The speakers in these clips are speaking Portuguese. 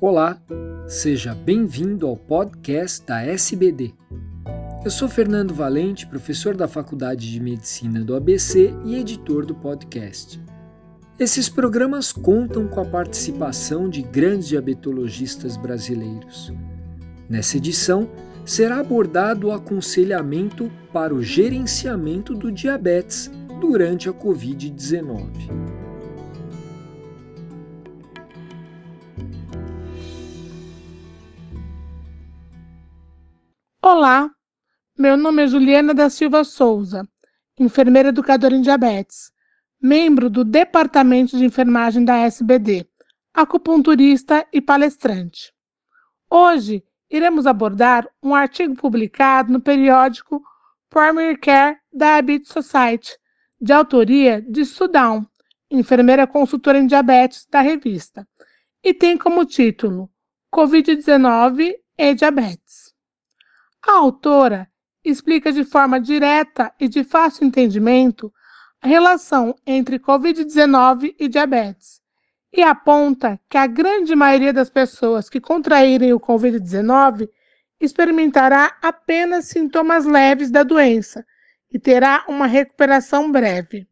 Olá, seja bem-vindo ao podcast da SBD. Eu sou Fernando Valente, professor da Faculdade de Medicina do ABC e editor do podcast. Esses programas contam com a participação de grandes diabetologistas brasileiros. Nessa edição, será abordado o aconselhamento para o gerenciamento do diabetes durante a Covid-19. Olá, meu nome é Juliana da Silva Souza, enfermeira educadora em diabetes, membro do Departamento de Enfermagem da SBD, acupunturista e palestrante. Hoje iremos abordar um artigo publicado no periódico Primary Care Diabetes Society, de autoria de Sudan, enfermeira consultora em diabetes da revista, e tem como título Covid-19 e diabetes. A autora explica de forma direta e de fácil entendimento a relação entre Covid-19 e diabetes e aponta que a grande maioria das pessoas que contraírem o Covid-19 experimentará apenas sintomas leves da doença e terá uma recuperação breve.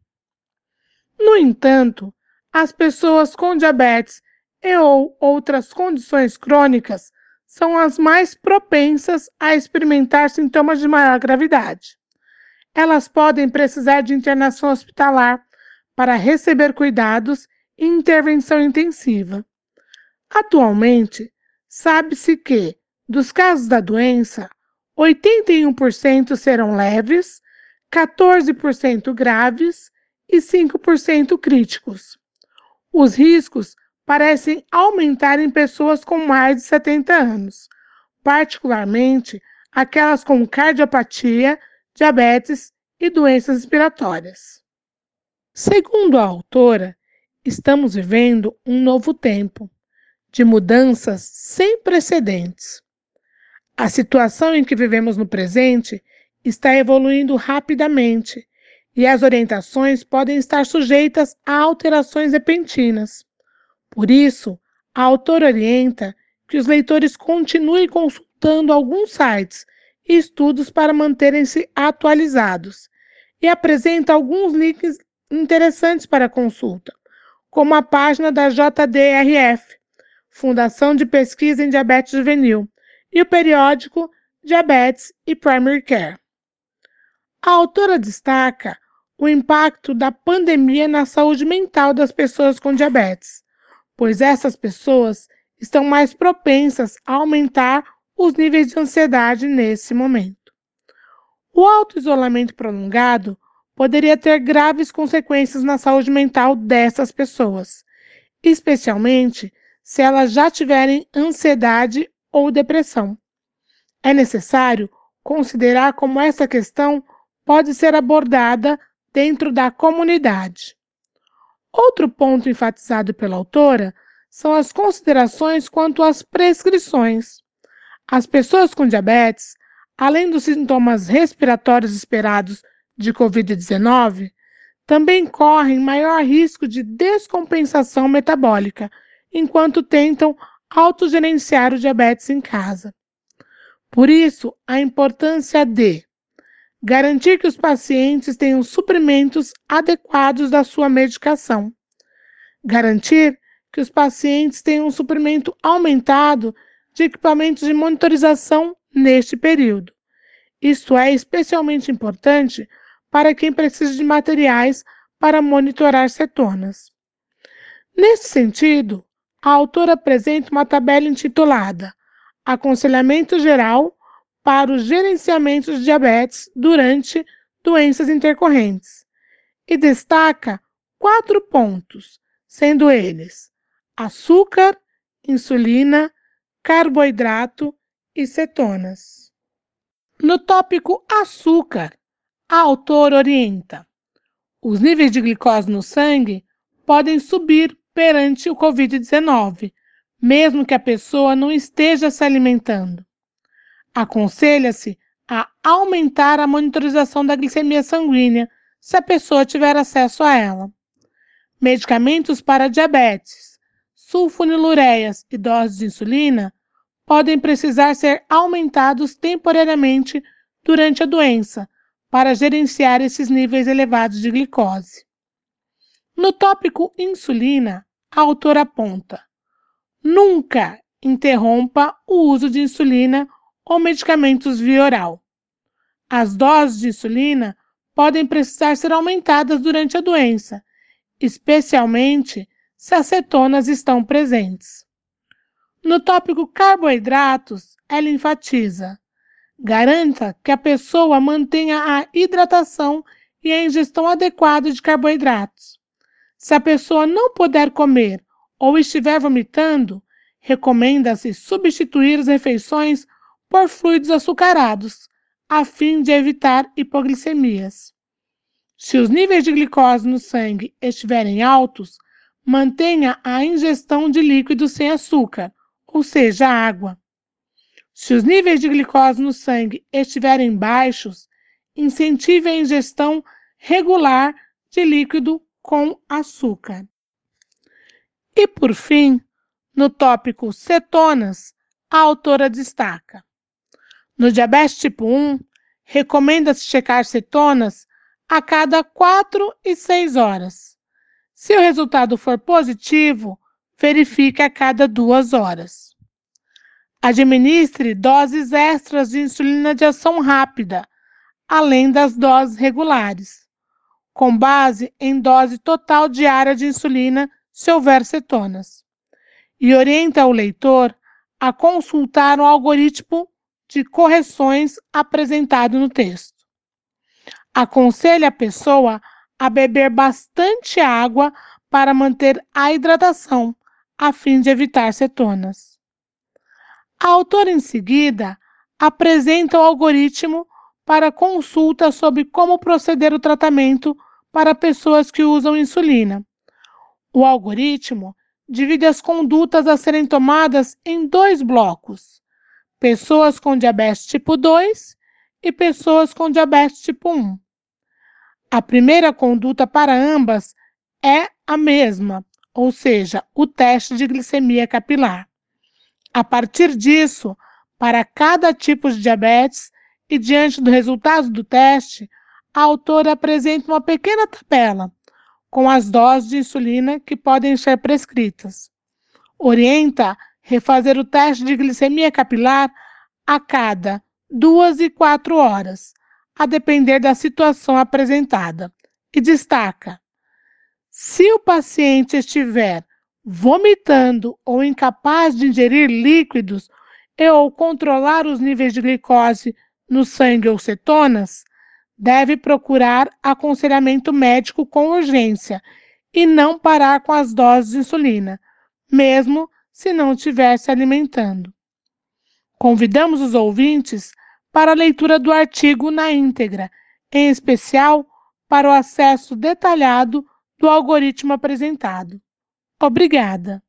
No entanto, as pessoas com diabetes e ou outras condições crônicas são as mais propensas a experimentar sintomas de maior gravidade. Elas podem precisar de internação hospitalar para receber cuidados e intervenção intensiva. Atualmente, sabe-se que, dos casos da doença, 81% serão leves, 14% graves e 5% críticos. Os riscos parecem aumentar em pessoas com mais de 70 anos, particularmente aquelas com cardiopatia, diabetes e doenças respiratórias. Segundo a autora, estamos vivendo um novo tempo de mudanças sem precedentes. A situação em que vivemos no presente está evoluindo rapidamente e as orientações podem estar sujeitas a alterações repentinas. Por isso, a autora orienta que os leitores continuem consultando alguns sites e estudos para manterem-se atualizados e apresenta alguns links interessantes para consulta, como a página da JDRF, Fundação de Pesquisa em Diabetes Juvenil, e o periódico Diabetes e Primary Care. A autora destaca o impacto da pandemia na saúde mental das pessoas com diabetes pois essas pessoas estão mais propensas a aumentar os níveis de ansiedade nesse momento. O auto-isolamento prolongado poderia ter graves consequências na saúde mental dessas pessoas, especialmente se elas já tiverem ansiedade ou depressão. É necessário considerar como essa questão pode ser abordada dentro da comunidade. Outro ponto enfatizado pela autora são as considerações quanto às prescrições. As pessoas com diabetes, além dos sintomas respiratórios esperados de Covid-19, também correm maior risco de descompensação metabólica enquanto tentam autogerenciar o diabetes em casa. Por isso, a importância de Garantir que os pacientes tenham suprimentos adequados da sua medicação. Garantir que os pacientes tenham um suprimento aumentado de equipamentos de monitorização neste período. Isto é especialmente importante para quem precisa de materiais para monitorar cetonas. Nesse sentido, a autora apresenta uma tabela intitulada Aconselhamento Geral para o gerenciamento de diabetes durante doenças intercorrentes e destaca quatro pontos, sendo eles açúcar, insulina, carboidrato e cetonas. No tópico açúcar, a autora orienta: os níveis de glicose no sangue podem subir perante o Covid-19, mesmo que a pessoa não esteja se alimentando. Aconselha-se a aumentar a monitorização da glicemia sanguínea, se a pessoa tiver acesso a ela. Medicamentos para diabetes, sulfonilureias e doses de insulina podem precisar ser aumentados temporariamente durante a doença para gerenciar esses níveis elevados de glicose. No tópico insulina, a autora aponta: nunca interrompa o uso de insulina ou medicamentos via oral. As doses de insulina podem precisar ser aumentadas durante a doença, especialmente se as cetonas estão presentes. No tópico carboidratos, ela enfatiza: garanta que a pessoa mantenha a hidratação e a ingestão adequada de carboidratos. Se a pessoa não puder comer ou estiver vomitando, recomenda-se substituir as refeições por fluidos açucarados, a fim de evitar hipoglicemias. Se os níveis de glicose no sangue estiverem altos, mantenha a ingestão de líquidos sem açúcar, ou seja, água. Se os níveis de glicose no sangue estiverem baixos, incentive a ingestão regular de líquido com açúcar. E por fim, no tópico cetonas, a autora destaca: no diabetes tipo 1, recomenda-se checar cetonas a cada 4 e 6 horas. Se o resultado for positivo, verifique a cada duas horas. Administre doses extras de insulina de ação rápida, além das doses regulares com base em dose total diária de insulina, se houver cetonas, e orienta o leitor a consultar o algoritmo de correções apresentado no texto. Aconselha a pessoa a beber bastante água para manter a hidratação, a fim de evitar cetonas. A autora, em seguida, apresenta o algoritmo para consulta sobre como proceder o tratamento para pessoas que usam insulina. O algoritmo divide as condutas a serem tomadas em dois blocos: pessoas com diabetes tipo 2 e pessoas com diabetes tipo 1. A primeira conduta para ambas é a mesma, ou seja, o teste de glicemia capilar. A partir disso, para cada tipo de diabetes e diante do resultado do teste, a autora apresenta uma pequena tabela com as doses de insulina que podem ser prescritas. Orienta refazer o teste de glicemia capilar a cada duas e quatro horas, a depender da situação apresentada, e destaca: se o paciente estiver vomitando ou incapaz de ingerir líquidos e ou controlar os níveis de glicose no sangue ou cetonas, deve procurar aconselhamento médico com urgência e não parar com as doses de insulina, mesmo se não estiver se alimentando. Convidamos os ouvintes para a leitura do artigo na íntegra, em especial para o acesso detalhado do algoritmo apresentado. Obrigada!